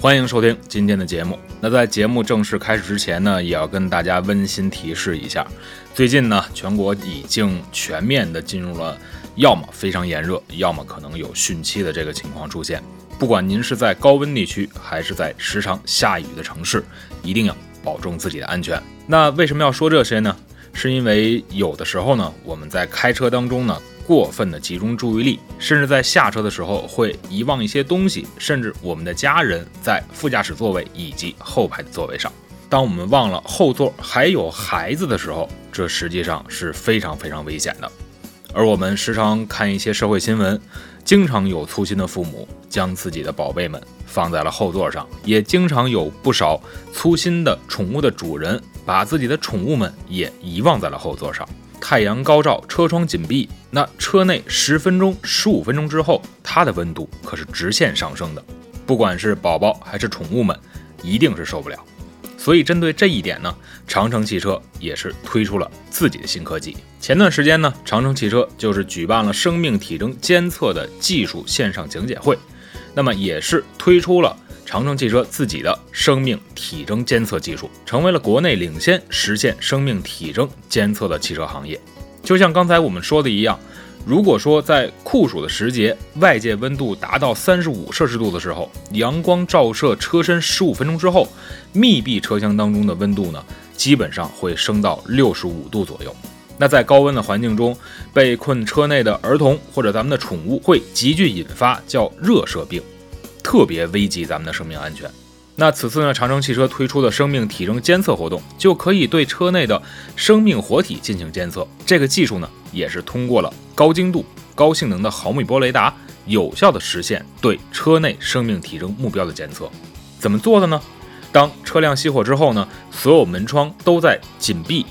欢迎收听今天的节目。那在节目正式开始之前呢，也要跟大家温馨提示一下，最近呢，全国已经全面的进入了要么非常炎热，要么可能有汛期的这个情况出现。不管您是在高温地区，还是在时常下雨的城市，一定要保重自己的安全。那为什么要说这些呢？是因为有的时候呢，我们在开车当中呢。过分的集中注意力，甚至在下车的时候会遗忘一些东西，甚至我们的家人在副驾驶座位以及后排的座位上。当我们忘了后座还有孩子的时候，这实际上是非常非常危险的。而我们时常看一些社会新闻，经常有粗心的父母将自己的宝贝们放在了后座上，也经常有不少粗心的宠物的主人把自己的宠物们也遗忘在了后座上。太阳高照，车窗紧闭，那车内十分钟、十五分钟之后，它的温度可是直线上升的。不管是宝宝还是宠物们，一定是受不了。所以针对这一点呢，长城汽车也是推出了自己的新科技。前段时间呢，长城汽车就是举办了生命体征监测的技术线上讲解会，那么也是推出了。长城汽车自己的生命体征监测技术，成为了国内领先实现生命体征监测的汽车行业。就像刚才我们说的一样，如果说在酷暑的时节，外界温度达到三十五摄氏度的时候，阳光照射车身十五分钟之后，密闭车厢当中的温度呢，基本上会升到六十五度左右。那在高温的环境中，被困车内的儿童或者咱们的宠物，会急剧引发叫热射病。特别危及咱们的生命安全。那此次呢，长城汽车推出的生命体征监测活动，就可以对车内的生命活体进行监测。这个技术呢，也是通过了高精度、高性能的毫米波雷达，有效的实现对车内生命体征目标的监测。怎么做的呢？当车辆熄火之后呢，所有门窗都在紧闭，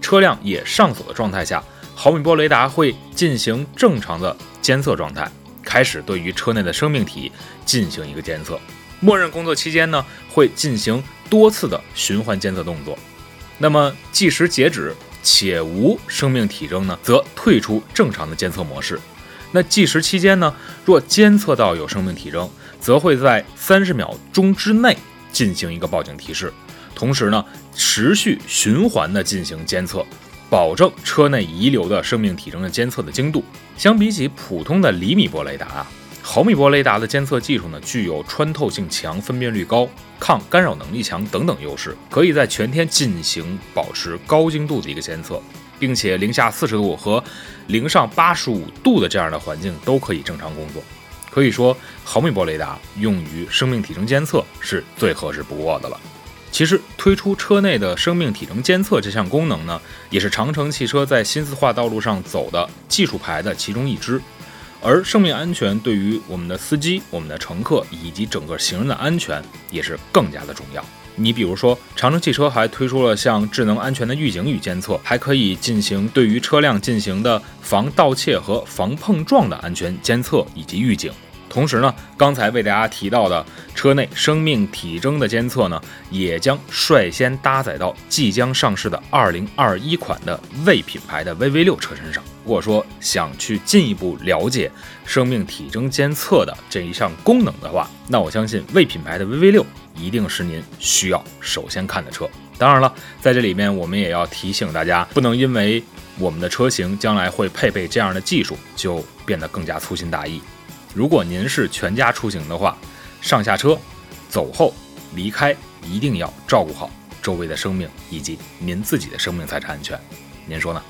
车辆也上锁的状态下，毫米波雷达会进行正常的监测状态。开始对于车内的生命体进行一个监测，默认工作期间呢会进行多次的循环监测动作。那么计时截止且无生命体征呢，则退出正常的监测模式。那计时期间呢，若监测到有生命体征，则会在三十秒钟之内进行一个报警提示，同时呢持续循环的进行监测。保证车内遗留的生命体征的监测的精度，相比起普通的厘米波雷达啊，毫米波雷达的监测技术呢，具有穿透性强、分辨率高、抗干扰能力强等等优势，可以在全天进行保持高精度的一个监测，并且零下四十度和零上八十五度的这样的环境都可以正常工作。可以说，毫米波雷达用于生命体征监测是最合适不过的了。其实推出车内的生命体征监测这项功能呢，也是长城汽车在新四化道路上走的技术牌的其中一支。而生命安全对于我们的司机、我们的乘客以及整个行人的安全也是更加的重要。你比如说，长城汽车还推出了像智能安全的预警与监测，还可以进行对于车辆进行的防盗窃和防碰撞的安全监测以及预警。同时呢，刚才为大家提到的车内生命体征的监测呢，也将率先搭载到即将上市的2021款的魏品牌的 VV6 车身上。如果说想去进一步了解生命体征监测的这一项功能的话，那我相信魏品牌的 VV6 一定是您需要首先看的车。当然了，在这里面我们也要提醒大家，不能因为我们的车型将来会配备这样的技术，就变得更加粗心大意。如果您是全家出行的话，上下车、走后、离开，一定要照顾好周围的生命以及您自己的生命财产安全。您说呢？